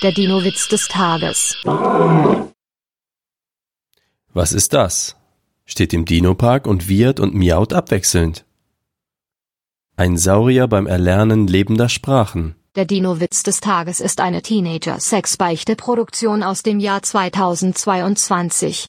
Der Dino-Witz des Tages. Was ist das? Steht im Dino-Park und wiehert und miaut abwechselnd. Ein Saurier beim Erlernen lebender Sprachen. Der Dino-Witz des Tages ist eine Teenager-Sex-Beichte-Produktion aus dem Jahr 2022.